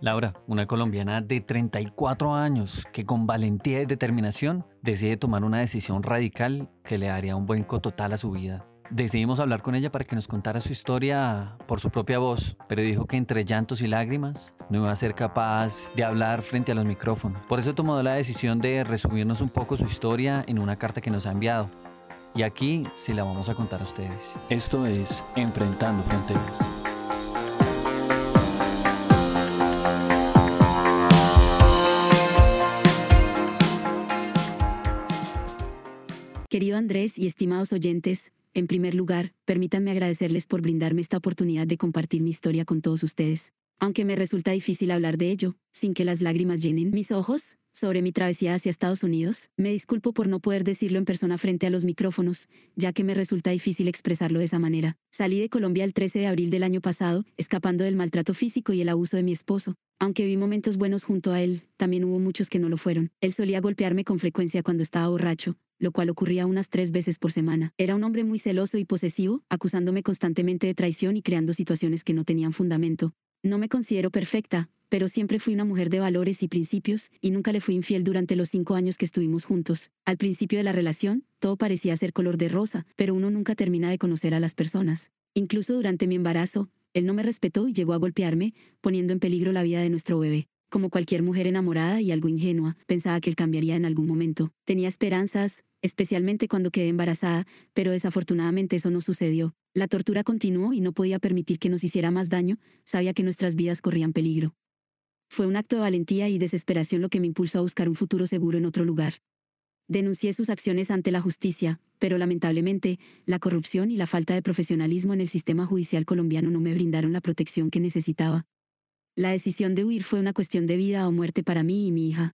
Laura, una colombiana de 34 años que con valentía y determinación decide tomar una decisión radical que le daría un buen total a su vida. Decidimos hablar con ella para que nos contara su historia por su propia voz, pero dijo que entre llantos y lágrimas no iba a ser capaz de hablar frente a los micrófonos. Por eso tomó la decisión de resumirnos un poco su historia en una carta que nos ha enviado. Y aquí sí la vamos a contar a ustedes. Esto es Enfrentando Fronteras. Andrés y estimados oyentes, en primer lugar, permítanme agradecerles por brindarme esta oportunidad de compartir mi historia con todos ustedes. Aunque me resulta difícil hablar de ello, sin que las lágrimas llenen mis ojos, sobre mi travesía hacia Estados Unidos, me disculpo por no poder decirlo en persona frente a los micrófonos, ya que me resulta difícil expresarlo de esa manera. Salí de Colombia el 13 de abril del año pasado, escapando del maltrato físico y el abuso de mi esposo. Aunque vi momentos buenos junto a él, también hubo muchos que no lo fueron. Él solía golpearme con frecuencia cuando estaba borracho, lo cual ocurría unas tres veces por semana. Era un hombre muy celoso y posesivo, acusándome constantemente de traición y creando situaciones que no tenían fundamento. No me considero perfecta, pero siempre fui una mujer de valores y principios, y nunca le fui infiel durante los cinco años que estuvimos juntos. Al principio de la relación, todo parecía ser color de rosa, pero uno nunca termina de conocer a las personas. Incluso durante mi embarazo, él no me respetó y llegó a golpearme, poniendo en peligro la vida de nuestro bebé. Como cualquier mujer enamorada y algo ingenua, pensaba que él cambiaría en algún momento. Tenía esperanzas, especialmente cuando quedé embarazada, pero desafortunadamente eso no sucedió. La tortura continuó y no podía permitir que nos hiciera más daño, sabía que nuestras vidas corrían peligro. Fue un acto de valentía y desesperación lo que me impulsó a buscar un futuro seguro en otro lugar. Denuncié sus acciones ante la justicia, pero lamentablemente, la corrupción y la falta de profesionalismo en el sistema judicial colombiano no me brindaron la protección que necesitaba. La decisión de huir fue una cuestión de vida o muerte para mí y mi hija.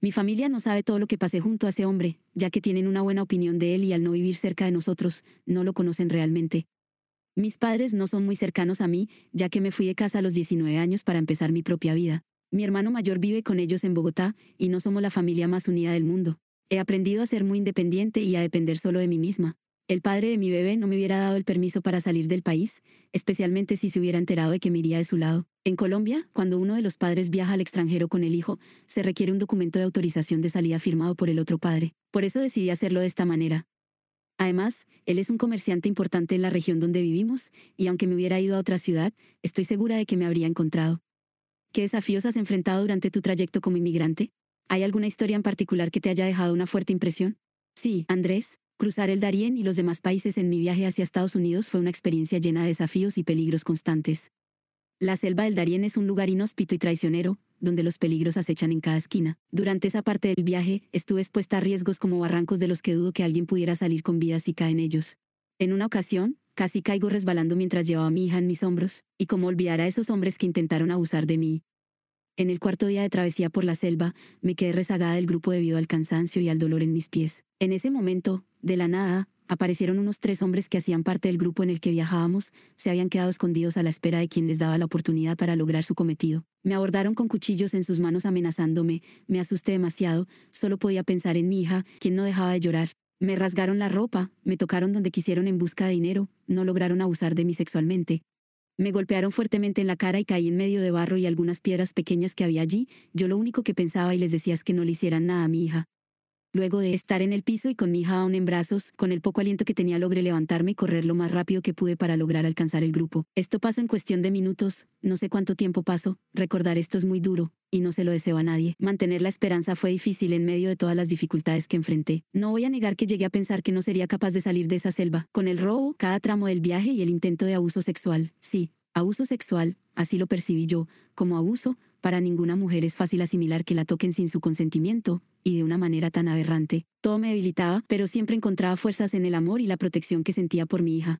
Mi familia no sabe todo lo que pasé junto a ese hombre, ya que tienen una buena opinión de él y al no vivir cerca de nosotros, no lo conocen realmente. Mis padres no son muy cercanos a mí, ya que me fui de casa a los 19 años para empezar mi propia vida. Mi hermano mayor vive con ellos en Bogotá, y no somos la familia más unida del mundo. He aprendido a ser muy independiente y a depender solo de mí misma. El padre de mi bebé no me hubiera dado el permiso para salir del país, especialmente si se hubiera enterado de que me iría de su lado. En Colombia, cuando uno de los padres viaja al extranjero con el hijo, se requiere un documento de autorización de salida firmado por el otro padre. Por eso decidí hacerlo de esta manera. Además, él es un comerciante importante en la región donde vivimos, y aunque me hubiera ido a otra ciudad, estoy segura de que me habría encontrado. ¿Qué desafíos has enfrentado durante tu trayecto como inmigrante? ¿Hay alguna historia en particular que te haya dejado una fuerte impresión? Sí, Andrés, Cruzar el Darién y los demás países en mi viaje hacia Estados Unidos fue una experiencia llena de desafíos y peligros constantes. La selva del Darién es un lugar inhóspito y traicionero, donde los peligros acechan en cada esquina. Durante esa parte del viaje, estuve expuesta a riesgos como barrancos de los que dudo que alguien pudiera salir con vida si cae en ellos. En una ocasión, casi caigo resbalando mientras llevaba a mi hija en mis hombros, y como olvidar a esos hombres que intentaron abusar de mí. En el cuarto día de travesía por la selva, me quedé rezagada del grupo debido al cansancio y al dolor en mis pies. En ese momento, de la nada, aparecieron unos tres hombres que hacían parte del grupo en el que viajábamos, se habían quedado escondidos a la espera de quien les daba la oportunidad para lograr su cometido. Me abordaron con cuchillos en sus manos amenazándome, me asusté demasiado, solo podía pensar en mi hija, quien no dejaba de llorar. Me rasgaron la ropa, me tocaron donde quisieron en busca de dinero, no lograron abusar de mí sexualmente. Me golpearon fuertemente en la cara y caí en medio de barro y algunas piedras pequeñas que había allí, yo lo único que pensaba y les decía es que no le hicieran nada a mi hija. Luego de estar en el piso y con mi hija aún en brazos, con el poco aliento que tenía logré levantarme y correr lo más rápido que pude para lograr alcanzar el grupo. Esto pasó en cuestión de minutos, no sé cuánto tiempo pasó, recordar esto es muy duro, y no se lo deseo a nadie. Mantener la esperanza fue difícil en medio de todas las dificultades que enfrenté. No voy a negar que llegué a pensar que no sería capaz de salir de esa selva, con el robo, cada tramo del viaje y el intento de abuso sexual. Sí, abuso sexual, así lo percibí yo, como abuso, para ninguna mujer es fácil asimilar que la toquen sin su consentimiento, y de una manera tan aberrante. Todo me debilitaba, pero siempre encontraba fuerzas en el amor y la protección que sentía por mi hija.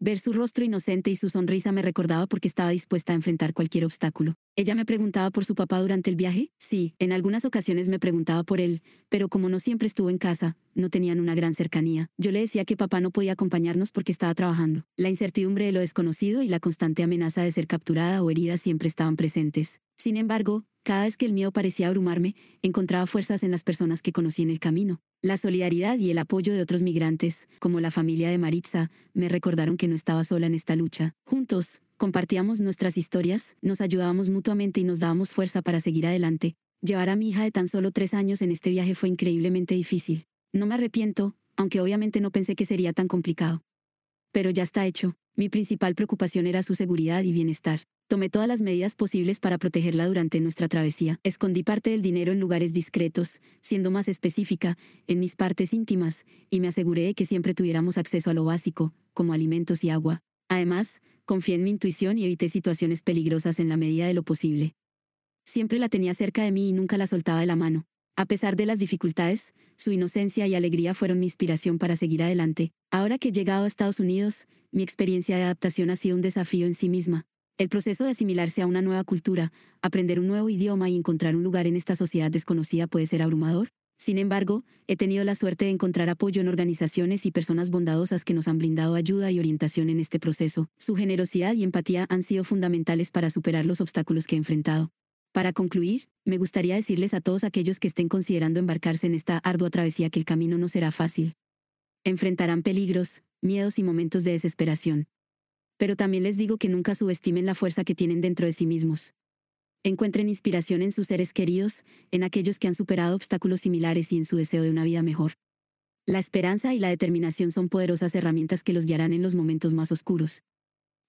Ver su rostro inocente y su sonrisa me recordaba porque estaba dispuesta a enfrentar cualquier obstáculo. Ella me preguntaba por su papá durante el viaje. Sí, en algunas ocasiones me preguntaba por él, pero como no siempre estuvo en casa, no tenían una gran cercanía. Yo le decía que papá no podía acompañarnos porque estaba trabajando. La incertidumbre de lo desconocido y la constante amenaza de ser capturada o herida siempre estaban presentes. Sin embargo, cada vez que el miedo parecía abrumarme, encontraba fuerzas en las personas que conocí en el camino. La solidaridad y el apoyo de otros migrantes, como la familia de Maritza, me recordaron que no estaba sola en esta lucha. Juntos, Compartíamos nuestras historias, nos ayudábamos mutuamente y nos dábamos fuerza para seguir adelante. Llevar a mi hija de tan solo tres años en este viaje fue increíblemente difícil. No me arrepiento, aunque obviamente no pensé que sería tan complicado. Pero ya está hecho. Mi principal preocupación era su seguridad y bienestar. Tomé todas las medidas posibles para protegerla durante nuestra travesía. Escondí parte del dinero en lugares discretos, siendo más específica, en mis partes íntimas, y me aseguré de que siempre tuviéramos acceso a lo básico, como alimentos y agua. Además, confié en mi intuición y evité situaciones peligrosas en la medida de lo posible. Siempre la tenía cerca de mí y nunca la soltaba de la mano. A pesar de las dificultades, su inocencia y alegría fueron mi inspiración para seguir adelante. Ahora que he llegado a Estados Unidos, mi experiencia de adaptación ha sido un desafío en sí misma. El proceso de asimilarse a una nueva cultura, aprender un nuevo idioma y encontrar un lugar en esta sociedad desconocida puede ser abrumador. Sin embargo, he tenido la suerte de encontrar apoyo en organizaciones y personas bondadosas que nos han brindado ayuda y orientación en este proceso. Su generosidad y empatía han sido fundamentales para superar los obstáculos que he enfrentado. Para concluir, me gustaría decirles a todos aquellos que estén considerando embarcarse en esta ardua travesía que el camino no será fácil. Enfrentarán peligros, miedos y momentos de desesperación pero también les digo que nunca subestimen la fuerza que tienen dentro de sí mismos. Encuentren inspiración en sus seres queridos, en aquellos que han superado obstáculos similares y en su deseo de una vida mejor. La esperanza y la determinación son poderosas herramientas que los guiarán en los momentos más oscuros.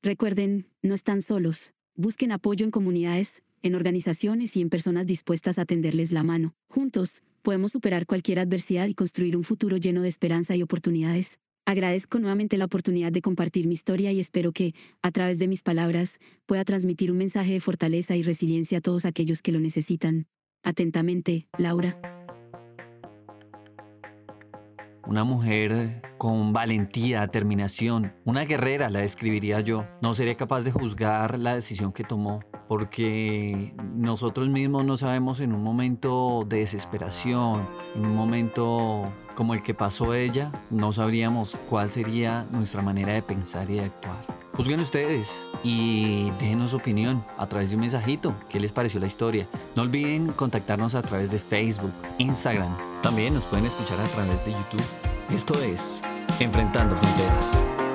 Recuerden, no están solos. Busquen apoyo en comunidades, en organizaciones y en personas dispuestas a tenderles la mano. Juntos, podemos superar cualquier adversidad y construir un futuro lleno de esperanza y oportunidades. Agradezco nuevamente la oportunidad de compartir mi historia y espero que, a través de mis palabras, pueda transmitir un mensaje de fortaleza y resiliencia a todos aquellos que lo necesitan. Atentamente, Laura. Una mujer con valentía, determinación, una guerrera la describiría yo. No sería capaz de juzgar la decisión que tomó porque nosotros mismos no sabemos en un momento de desesperación, en un momento como el que pasó ella, no sabríamos cuál sería nuestra manera de pensar y de actuar. Juzguen ustedes y déjenos su opinión a través de un mensajito. ¿Qué les pareció la historia? No olviden contactarnos a través de Facebook, Instagram. También nos pueden escuchar a través de YouTube. Esto es Enfrentando Fronteras.